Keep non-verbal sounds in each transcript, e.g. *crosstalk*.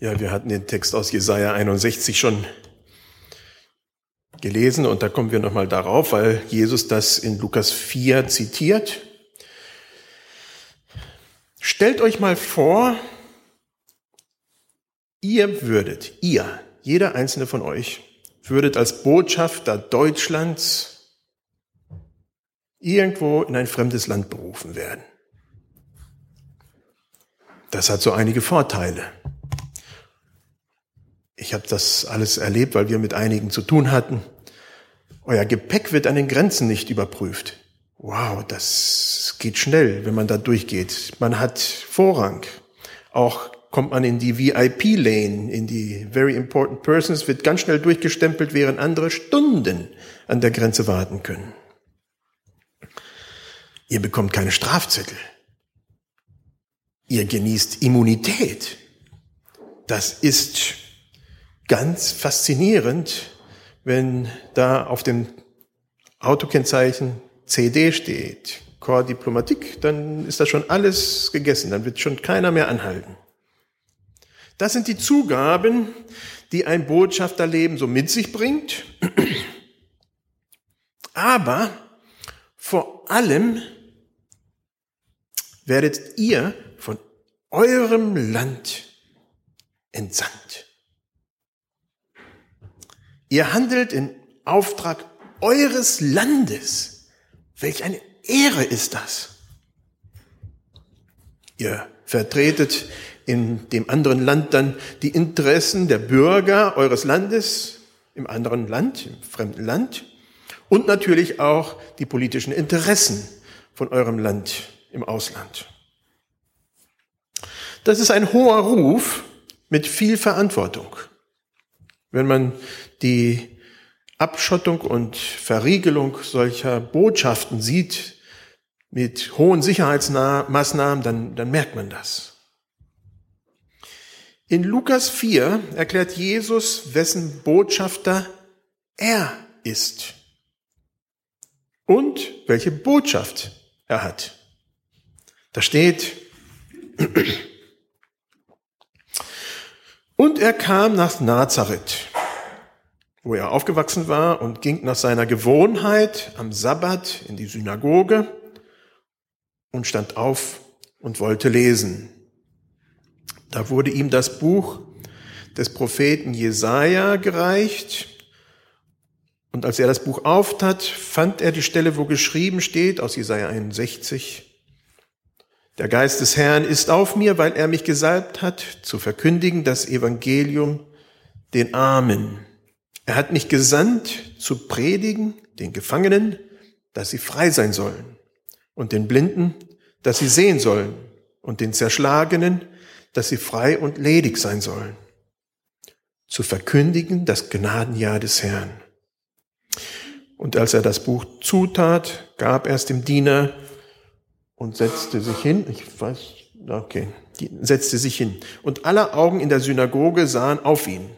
Ja, wir hatten den Text aus Jesaja 61 schon gelesen und da kommen wir nochmal darauf, weil Jesus das in Lukas 4 zitiert. Stellt euch mal vor, ihr würdet, ihr, jeder einzelne von euch, würdet als Botschafter Deutschlands irgendwo in ein fremdes Land berufen werden. Das hat so einige Vorteile. Ich habe das alles erlebt, weil wir mit einigen zu tun hatten. Euer Gepäck wird an den Grenzen nicht überprüft. Wow, das geht schnell, wenn man da durchgeht. Man hat Vorrang. Auch kommt man in die VIP-Lane, in die Very Important Persons, wird ganz schnell durchgestempelt, während andere Stunden an der Grenze warten können. Ihr bekommt keine Strafzettel. Ihr genießt Immunität. Das ist ganz faszinierend, wenn da auf dem Autokennzeichen CD steht, Corps Diplomatique, dann ist das schon alles gegessen, dann wird schon keiner mehr anhalten. Das sind die Zugaben, die ein Botschafterleben so mit sich bringt. Aber vor allem werdet ihr von eurem Land entsandt. Ihr handelt in Auftrag eures Landes. Welch eine Ehre ist das. Ihr vertretet in dem anderen Land dann die Interessen der Bürger eures Landes im anderen Land, im fremden Land und natürlich auch die politischen Interessen von eurem Land im Ausland. Das ist ein hoher Ruf mit viel Verantwortung. Wenn man die Abschottung und Verriegelung solcher Botschaften sieht mit hohen Sicherheitsmaßnahmen, dann, dann merkt man das. In Lukas 4 erklärt Jesus, wessen Botschafter er ist und welche Botschaft er hat. Da steht, und er kam nach Nazareth wo er aufgewachsen war und ging nach seiner Gewohnheit am Sabbat in die Synagoge und stand auf und wollte lesen. Da wurde ihm das Buch des Propheten Jesaja gereicht. Und als er das Buch auftat, fand er die Stelle, wo geschrieben steht, aus Jesaja 61, der Geist des Herrn ist auf mir, weil er mich gesalbt hat, zu verkündigen das Evangelium den Armen. Er hat mich gesandt, zu predigen den Gefangenen, dass sie frei sein sollen, und den Blinden, dass sie sehen sollen, und den Zerschlagenen, dass sie frei und ledig sein sollen, zu verkündigen das Gnadenjahr des Herrn. Und als er das Buch zutat, gab er es dem Diener und setzte sich hin. Ich weiß, okay, setzte sich hin. Und alle Augen in der Synagoge sahen auf ihn.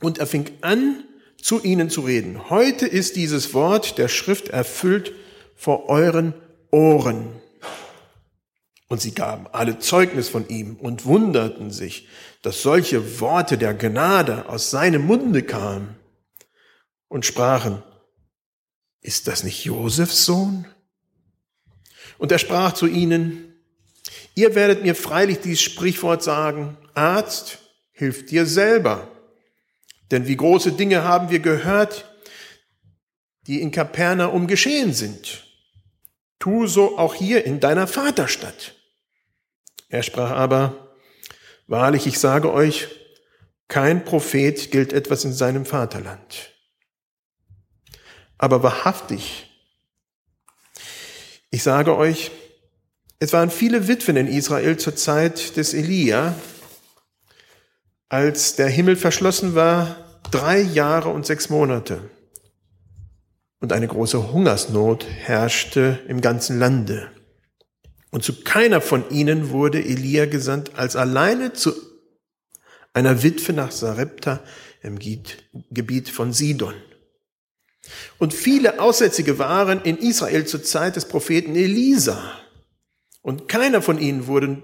Und er fing an, zu ihnen zu reden. Heute ist dieses Wort der Schrift erfüllt vor euren Ohren. Und sie gaben alle Zeugnis von ihm und wunderten sich, dass solche Worte der Gnade aus seinem Munde kamen und sprachen, ist das nicht Josefs Sohn? Und er sprach zu ihnen, ihr werdet mir freilich dieses Sprichwort sagen, Arzt, hilf dir selber. Denn wie große Dinge haben wir gehört, die in Kapernaum geschehen sind. Tu so auch hier in deiner Vaterstadt. Er sprach aber, wahrlich, ich sage euch, kein Prophet gilt etwas in seinem Vaterland. Aber wahrhaftig, ich sage euch, es waren viele Witwen in Israel zur Zeit des Elia, als der Himmel verschlossen war, drei Jahre und sechs Monate. Und eine große Hungersnot herrschte im ganzen Lande. Und zu keiner von ihnen wurde Elia gesandt, als alleine zu einer Witwe nach Sarepta im Gebiet von Sidon. Und viele Aussätzige waren in Israel zur Zeit des Propheten Elisa. Und keiner von ihnen wurde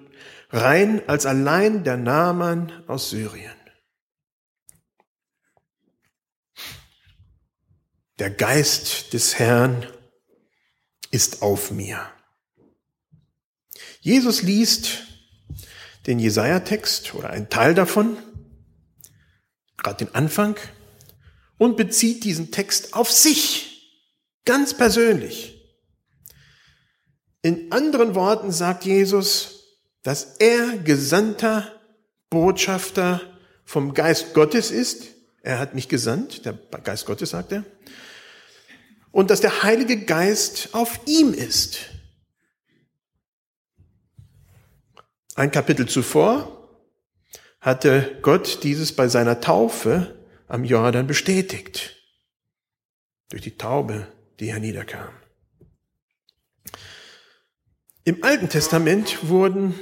rein als allein der Naaman aus Syrien. Der Geist des Herrn ist auf mir. Jesus liest den Jesaja-Text oder einen Teil davon, gerade den Anfang, und bezieht diesen Text auf sich, ganz persönlich. In anderen Worten sagt Jesus, dass er gesandter Botschafter vom Geist Gottes ist. Er hat mich gesandt, der Geist Gottes sagt er. Und dass der Heilige Geist auf ihm ist. Ein Kapitel zuvor hatte Gott dieses bei seiner Taufe am Jordan bestätigt. Durch die Taube, die herniederkam. Im Alten Testament wurden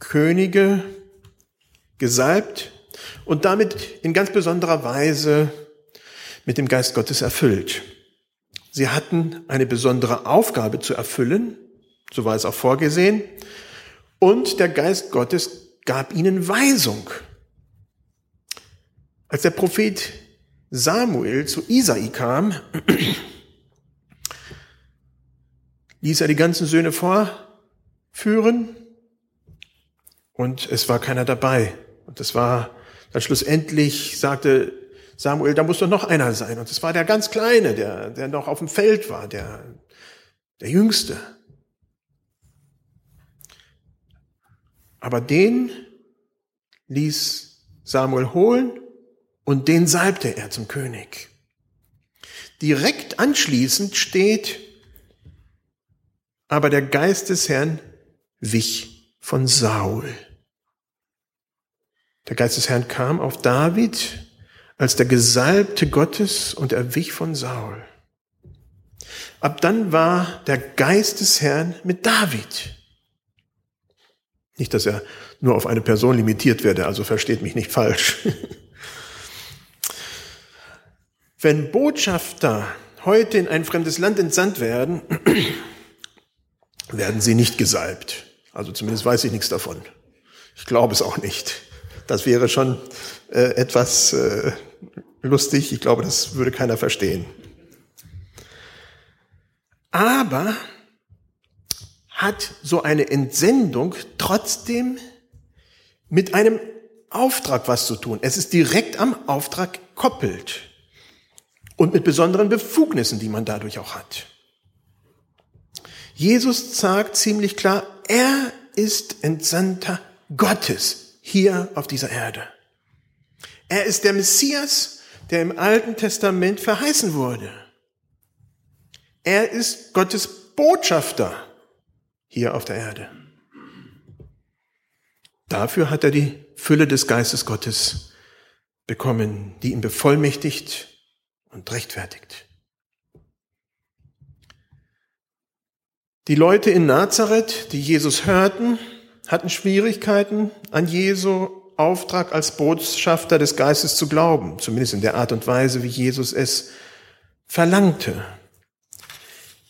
Könige gesalbt und damit in ganz besonderer Weise mit dem Geist Gottes erfüllt. Sie hatten eine besondere Aufgabe zu erfüllen, so war es auch vorgesehen, und der Geist Gottes gab ihnen Weisung. Als der Prophet Samuel zu Isai kam, *clears throat* ließ er die ganzen Söhne vorführen und es war keiner dabei. Und es war dann schlussendlich, sagte Samuel, da muss doch noch einer sein. Und es war der ganz Kleine, der, der noch auf dem Feld war, der, der Jüngste. Aber den ließ Samuel holen und den salbte er zum König. Direkt anschließend steht, aber der Geist des Herrn wich von Saul. Der Geist des Herrn kam auf David als der Gesalbte Gottes und er wich von Saul. Ab dann war der Geist des Herrn mit David. Nicht, dass er nur auf eine Person limitiert werde, also versteht mich nicht falsch. *laughs* Wenn Botschafter heute in ein fremdes Land entsandt werden, *clears throat* werden sie nicht gesalbt. Also zumindest weiß ich nichts davon. Ich glaube es auch nicht. Das wäre schon äh, etwas äh, lustig. Ich glaube, das würde keiner verstehen. Aber hat so eine Entsendung trotzdem mit einem Auftrag was zu tun. Es ist direkt am Auftrag koppelt und mit besonderen Befugnissen, die man dadurch auch hat. Jesus sagt ziemlich klar, er ist Entsandter Gottes hier auf dieser Erde. Er ist der Messias, der im Alten Testament verheißen wurde. Er ist Gottes Botschafter hier auf der Erde. Dafür hat er die Fülle des Geistes Gottes bekommen, die ihn bevollmächtigt und rechtfertigt. Die Leute in Nazareth, die Jesus hörten, hatten Schwierigkeiten, an Jesu Auftrag als Botschafter des Geistes zu glauben, zumindest in der Art und Weise, wie Jesus es verlangte.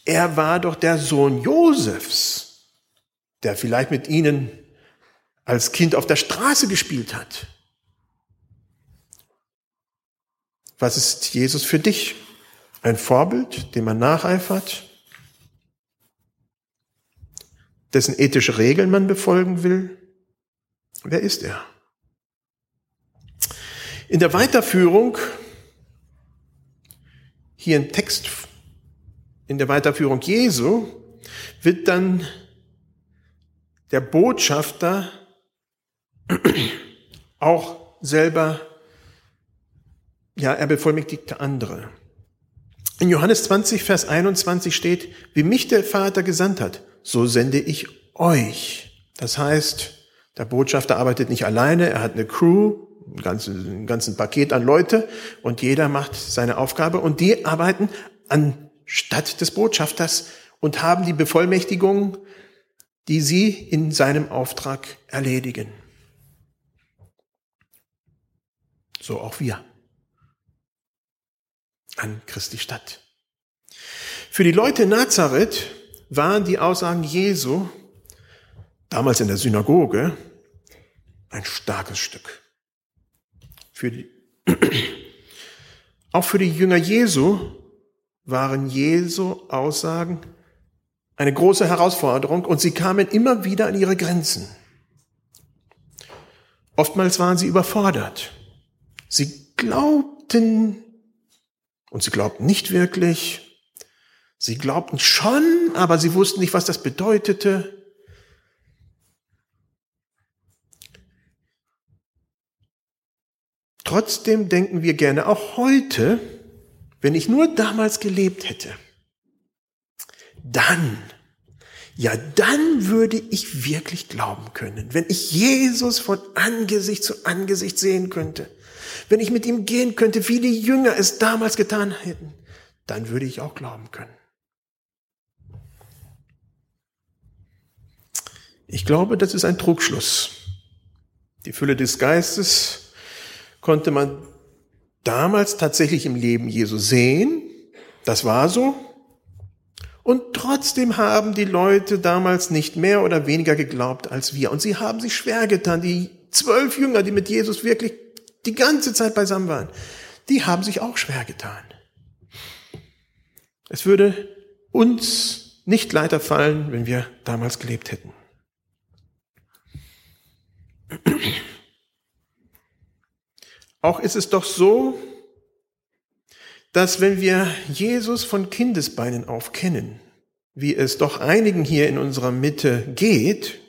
Er war doch der Sohn Josefs, der vielleicht mit ihnen als Kind auf der Straße gespielt hat. Was ist Jesus für dich? Ein Vorbild, dem man nacheifert, dessen ethische Regeln man befolgen will? Wer ist er? In der Weiterführung, hier im Text, in der Weiterführung Jesu, wird dann der Botschafter *clears throat* auch selber ja, er bevollmächtigte andere. In Johannes 20, Vers 21 steht, wie mich der Vater gesandt hat, so sende ich euch. Das heißt, der Botschafter arbeitet nicht alleine, er hat eine Crew, ein ganzes, ein ganzes Paket an Leute und jeder macht seine Aufgabe und die arbeiten anstatt des Botschafters und haben die Bevollmächtigung, die sie in seinem Auftrag erledigen. So auch wir an Christi Stadt. Für die Leute in Nazareth waren die Aussagen Jesu damals in der Synagoge ein starkes Stück. Für die, *clears throat* auch für die Jünger Jesu waren Jesu Aussagen eine große Herausforderung und sie kamen immer wieder an ihre Grenzen. Oftmals waren sie überfordert. Sie glaubten und sie glaubten nicht wirklich. Sie glaubten schon, aber sie wussten nicht, was das bedeutete. Trotzdem denken wir gerne auch heute, wenn ich nur damals gelebt hätte, dann, ja, dann würde ich wirklich glauben können, wenn ich Jesus von Angesicht zu Angesicht sehen könnte, wenn ich mit ihm gehen könnte, wie die Jünger es damals getan hätten, dann würde ich auch glauben können. Ich glaube, das ist ein Trugschluss. Die Fülle des Geistes konnte man damals tatsächlich im Leben Jesu sehen. Das war so. Und trotzdem haben die Leute damals nicht mehr oder weniger geglaubt als wir. Und sie haben sich schwer getan. Die zwölf Jünger, die mit Jesus wirklich die ganze Zeit beisammen waren, die haben sich auch schwer getan. Es würde uns nicht leichter fallen, wenn wir damals gelebt hätten. Auch ist es doch so, dass wenn wir Jesus von Kindesbeinen auf kennen, wie es doch einigen hier in unserer Mitte geht,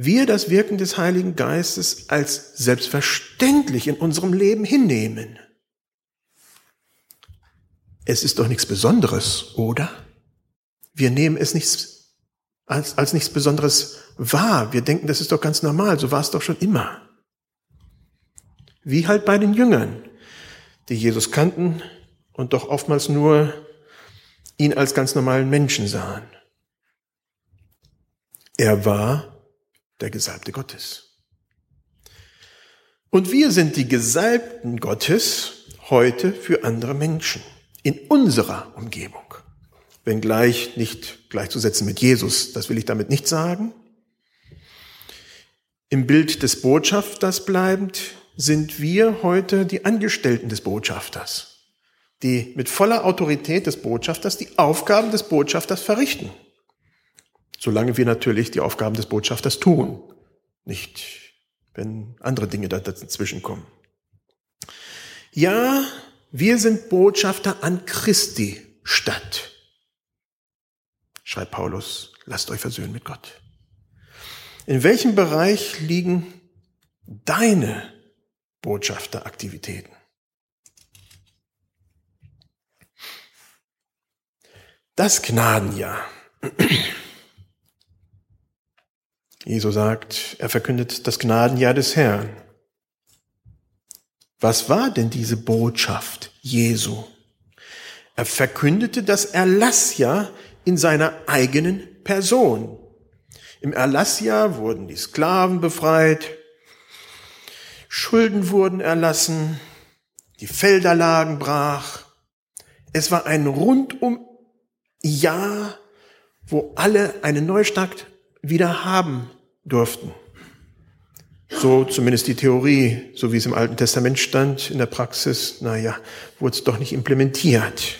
wir das Wirken des Heiligen Geistes als selbstverständlich in unserem Leben hinnehmen. Es ist doch nichts Besonderes, oder? Wir nehmen es nicht als, als nichts Besonderes wahr. Wir denken, das ist doch ganz normal, so war es doch schon immer. Wie halt bei den Jüngern, die Jesus kannten und doch oftmals nur ihn als ganz normalen Menschen sahen. Er war der Gesalbte Gottes. Und wir sind die Gesalbten Gottes heute für andere Menschen in unserer Umgebung. Wenngleich nicht gleichzusetzen mit Jesus, das will ich damit nicht sagen. Im Bild des Botschafters bleibend, sind wir heute die Angestellten des Botschafters, die mit voller Autorität des Botschafters die Aufgaben des Botschafters verrichten. Solange wir natürlich die Aufgaben des Botschafters tun, nicht wenn andere Dinge dazwischen kommen. Ja, wir sind Botschafter an Christi Stadt, schreibt Paulus, lasst euch versöhnen mit Gott. In welchem Bereich liegen deine Botschafteraktivitäten. Das Gnadenjahr. Jesus sagt, er verkündet das Gnadenjahr des Herrn. Was war denn diese Botschaft Jesu? Er verkündete das Erlassjahr in seiner eigenen Person. Im Erlassjahr wurden die Sklaven befreit, Schulden wurden erlassen, die Felder lagen brach. Es war ein rundum Jahr, wo alle eine Neustart wieder haben durften. So zumindest die Theorie, so wie es im Alten Testament stand, in der Praxis, naja, wurde es doch nicht implementiert.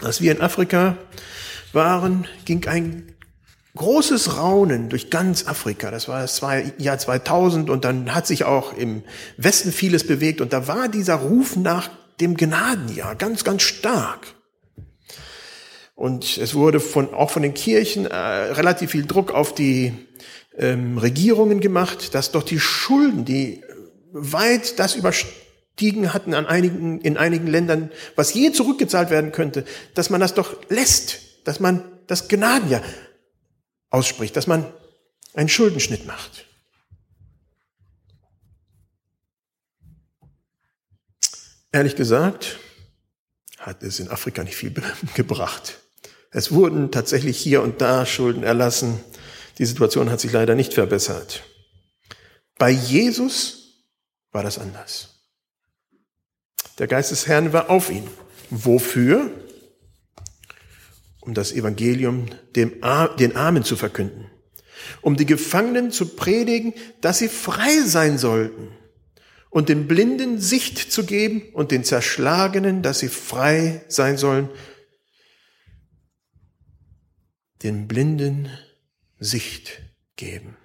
Als wir in Afrika waren, ging ein großes Raunen durch ganz Afrika. Das war das Jahr 2000 und dann hat sich auch im Westen vieles bewegt und da war dieser Ruf nach dem Gnadenjahr ganz, ganz stark. Und es wurde von, auch von den Kirchen äh, relativ viel Druck auf die ähm, Regierungen gemacht, dass doch die Schulden, die weit das überstiegen hatten an einigen, in einigen Ländern, was je zurückgezahlt werden könnte, dass man das doch lässt, dass man das Gnadenjahr, ausspricht, dass man einen Schuldenschnitt macht. Ehrlich gesagt, hat es in Afrika nicht viel *laughs* gebracht. Es wurden tatsächlich hier und da Schulden erlassen. Die Situation hat sich leider nicht verbessert. Bei Jesus war das anders. Der Geist des Herrn war auf ihn. Wofür? um das Evangelium dem, den Armen zu verkünden. um die Gefangenen zu predigen, dass sie frei sein sollten und den Blinden Sicht zu geben und den Zerschlagenen, dass sie frei sein sollen, den Blinden Sicht geben.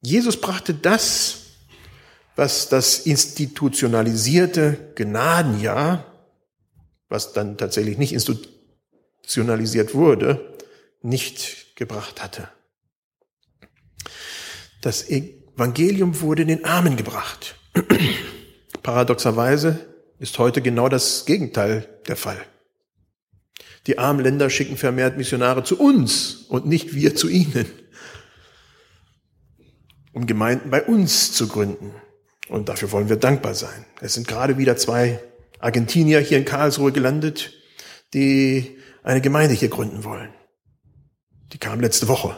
Jesus brachte das, was das institutionalisierte Gnadenjahr, was dann tatsächlich nicht institutionalisiert wurde, nicht gebracht hatte. Das Evangelium wurde den Armen gebracht. *clears throat* Paradoxerweise ist heute genau das Gegenteil der Fall. Die armen Länder schicken vermehrt Missionare zu uns und nicht wir zu ihnen, um Gemeinden bei uns zu gründen. Und dafür wollen wir dankbar sein. Es sind gerade wieder zwei Argentinier hier in Karlsruhe gelandet, die eine Gemeinde hier gründen wollen. Die kam letzte Woche.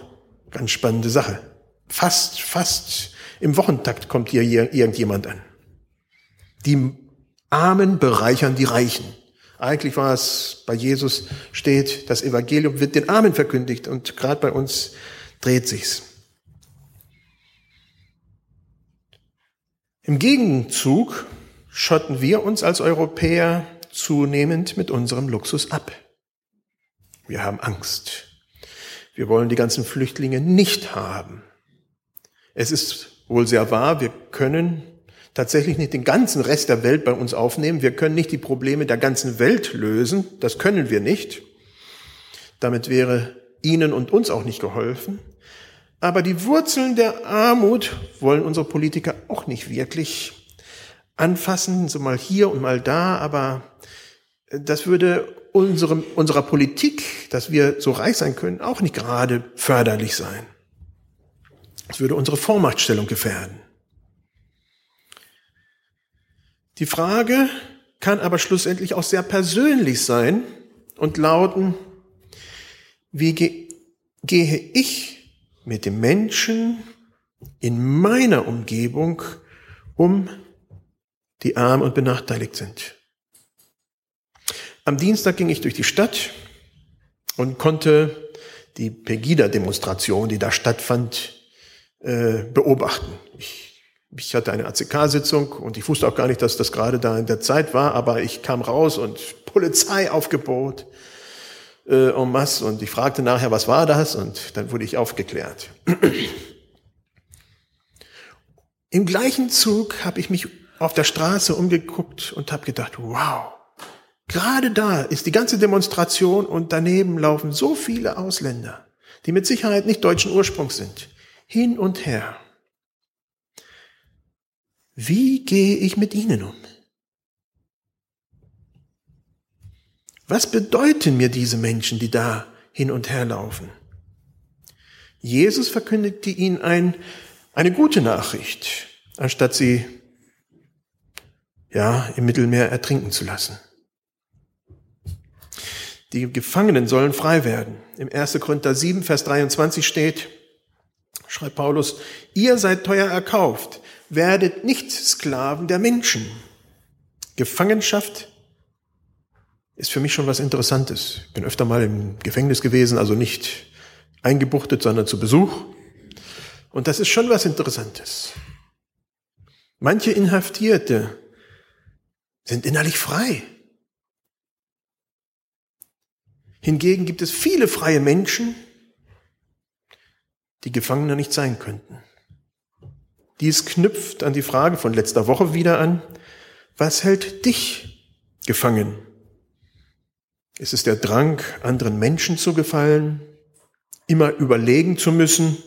Ganz spannende Sache. Fast, fast im Wochentakt kommt hier irgendjemand an. Die Armen bereichern die Reichen. Eigentlich war es bei Jesus steht, das Evangelium wird den Armen verkündigt und gerade bei uns dreht sich's. Im Gegenzug schotten wir uns als Europäer zunehmend mit unserem Luxus ab. Wir haben Angst. Wir wollen die ganzen Flüchtlinge nicht haben. Es ist wohl sehr wahr, wir können tatsächlich nicht den ganzen Rest der Welt bei uns aufnehmen. Wir können nicht die Probleme der ganzen Welt lösen. Das können wir nicht. Damit wäre Ihnen und uns auch nicht geholfen. Aber die Wurzeln der Armut wollen unsere Politiker auch nicht wirklich anfassen, so mal hier und mal da, aber das würde unserem, unserer Politik, dass wir so reich sein können, auch nicht gerade förderlich sein. Es würde unsere Vormachtstellung gefährden. Die Frage kann aber schlussendlich auch sehr persönlich sein und lauten, wie ge gehe ich mit dem Menschen in meiner Umgebung um, die arm und benachteiligt sind. Am Dienstag ging ich durch die Stadt und konnte die Pegida-Demonstration, die da stattfand, äh, beobachten. Ich ich hatte eine ACK-Sitzung und ich wusste auch gar nicht, dass das gerade da in der Zeit war, aber ich kam raus und *laughs* Polizeiaufgebot äh, en masse und ich fragte nachher, was war das? Und dann wurde ich aufgeklärt. *clears throat* Im gleichen Zug habe ich mich auf der Straße umgeguckt und habe gedacht, wow, gerade da ist die ganze Demonstration und daneben laufen so viele Ausländer, die mit Sicherheit nicht deutschen Ursprungs sind, hin und her. Wie gehe ich mit ihnen um? Was bedeuten mir diese Menschen, die da hin und her laufen? Jesus verkündigte ihnen ein, eine gute Nachricht, anstatt sie ja, im Mittelmeer ertrinken zu lassen. Die Gefangenen sollen frei werden. Im 1. Korinther 7, Vers 23 steht, schreibt Paulus, ihr seid teuer erkauft werdet nicht Sklaven der Menschen. Gefangenschaft ist für mich schon was Interessantes. Bin öfter mal im Gefängnis gewesen, also nicht eingebuchtet, sondern zu Besuch. Und das ist schon was Interessantes. Manche Inhaftierte sind innerlich frei. Hingegen gibt es viele freie Menschen, die Gefangene nicht sein könnten. Dies knüpft an die Frage von letzter Woche wieder an. Was hält dich gefangen? Ist es der Drang, anderen Menschen zu gefallen, immer überlegen zu müssen,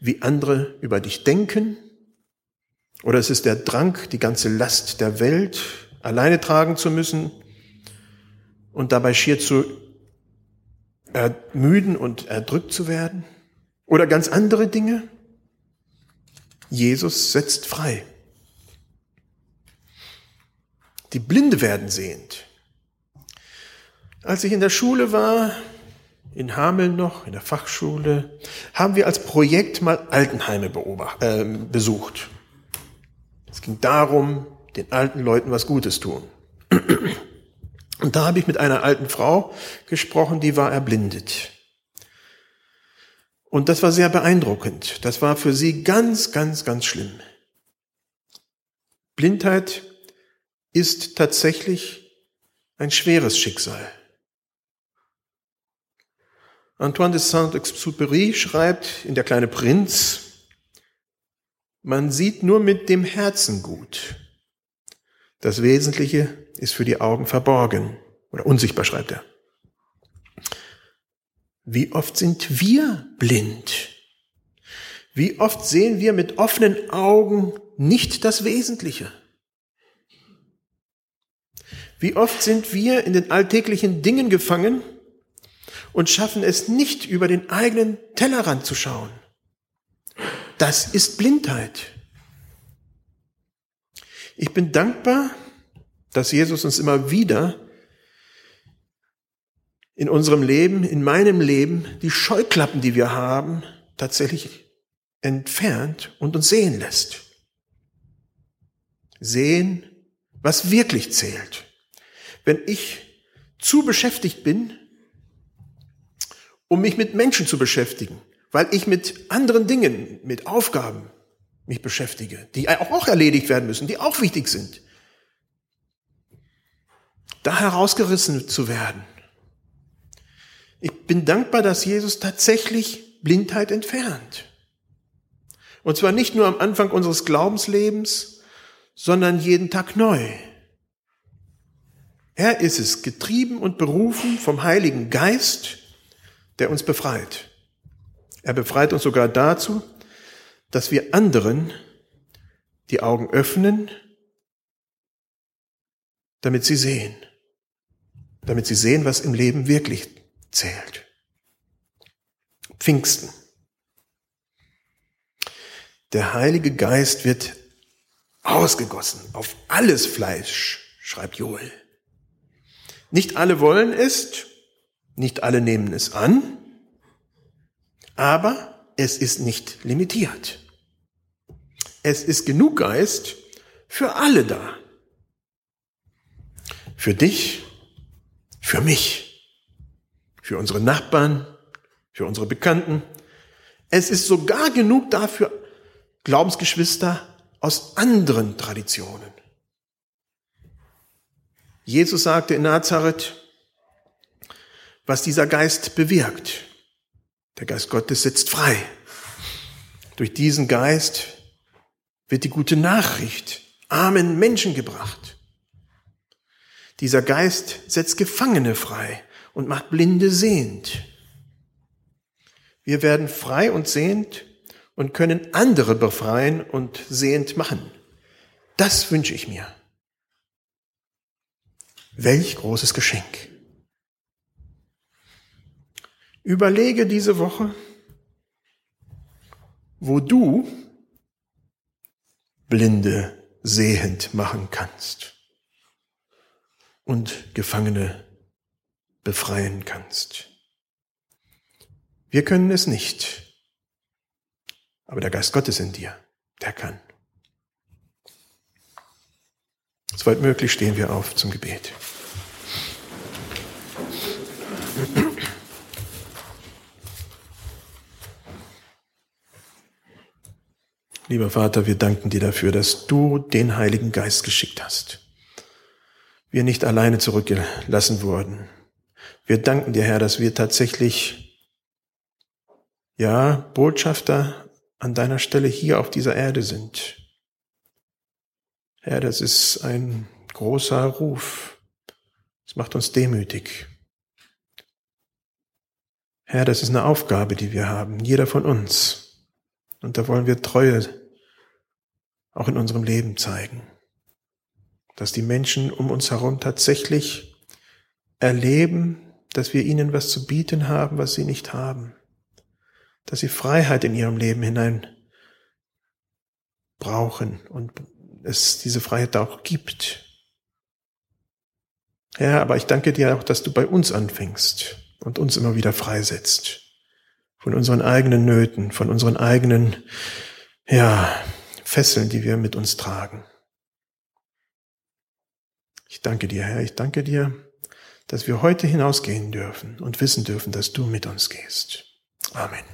wie andere über dich denken? Oder ist es der Drang, die ganze Last der Welt alleine tragen zu müssen und dabei schier zu ermüden und erdrückt zu werden? Oder ganz andere Dinge? Jesus setzt frei. Die Blinde werden sehend. Als ich in der Schule war, in Hameln noch, in der Fachschule, haben wir als Projekt mal Altenheime äh, besucht. Es ging darum, den alten Leuten was Gutes tun. Und da habe ich mit einer alten Frau gesprochen, die war erblindet. Und das war sehr beeindruckend. Das war für sie ganz, ganz, ganz schlimm. Blindheit ist tatsächlich ein schweres Schicksal. Antoine de Saint-Exupéry schreibt in Der kleine Prinz, man sieht nur mit dem Herzen gut. Das Wesentliche ist für die Augen verborgen oder unsichtbar, schreibt er. Wie oft sind wir blind? Wie oft sehen wir mit offenen Augen nicht das Wesentliche? Wie oft sind wir in den alltäglichen Dingen gefangen und schaffen es nicht, über den eigenen Tellerrand zu schauen? Das ist Blindheit. Ich bin dankbar, dass Jesus uns immer wieder in unserem Leben, in meinem Leben, die Scheuklappen, die wir haben, tatsächlich entfernt und uns sehen lässt. Sehen, was wirklich zählt. Wenn ich zu beschäftigt bin, um mich mit Menschen zu beschäftigen, weil ich mit anderen Dingen, mit Aufgaben mich beschäftige, die auch erledigt werden müssen, die auch wichtig sind, da herausgerissen zu werden. Ich bin dankbar, dass Jesus tatsächlich Blindheit entfernt. Und zwar nicht nur am Anfang unseres Glaubenslebens, sondern jeden Tag neu. Er ist es, getrieben und berufen vom Heiligen Geist, der uns befreit. Er befreit uns sogar dazu, dass wir anderen die Augen öffnen, damit sie sehen. Damit sie sehen, was im Leben wirklich zählt. Pfingsten. Der Heilige Geist wird ausgegossen auf alles Fleisch, schreibt Joel. Nicht alle wollen es, nicht alle nehmen es an, aber es ist nicht limitiert. Es ist genug Geist für alle da. Für dich, für mich, für unsere Nachbarn, für unsere Bekannten. Es ist sogar genug da für Glaubensgeschwister aus anderen Traditionen. Jesus sagte in Nazareth, was dieser Geist bewirkt. Der Geist Gottes setzt frei. Durch diesen Geist wird die gute Nachricht armen Menschen gebracht. Dieser Geist setzt Gefangene frei und macht Blinde sehend. Wir werden frei und sehend und können andere befreien und sehend machen. Das wünsche ich mir. Welch großes Geschenk. Überlege diese Woche, wo du Blinde sehend machen kannst und Gefangene befreien kannst. Wir können es nicht, aber der Geist Gottes in dir, der kann. Soweit möglich stehen wir auf zum Gebet. Lieber Vater, wir danken dir dafür, dass du den Heiligen Geist geschickt hast. Wir nicht alleine zurückgelassen wurden. Wir danken dir, Herr, dass wir tatsächlich, ja, Botschafter an deiner Stelle hier auf dieser Erde sind. Herr, das ist ein großer Ruf. Es macht uns demütig. Herr, das ist eine Aufgabe, die wir haben, jeder von uns. Und da wollen wir Treue auch in unserem Leben zeigen. Dass die Menschen um uns herum tatsächlich erleben, dass wir ihnen was zu bieten haben, was sie nicht haben. Dass sie Freiheit in ihrem Leben hinein brauchen und es diese Freiheit auch gibt. Ja, aber ich danke dir auch, dass du bei uns anfängst und uns immer wieder freisetzt. Von unseren eigenen Nöten, von unseren eigenen, ja, Fesseln, die wir mit uns tragen. Ich danke dir, Herr, ich danke dir, dass wir heute hinausgehen dürfen und wissen dürfen, dass du mit uns gehst. Amen.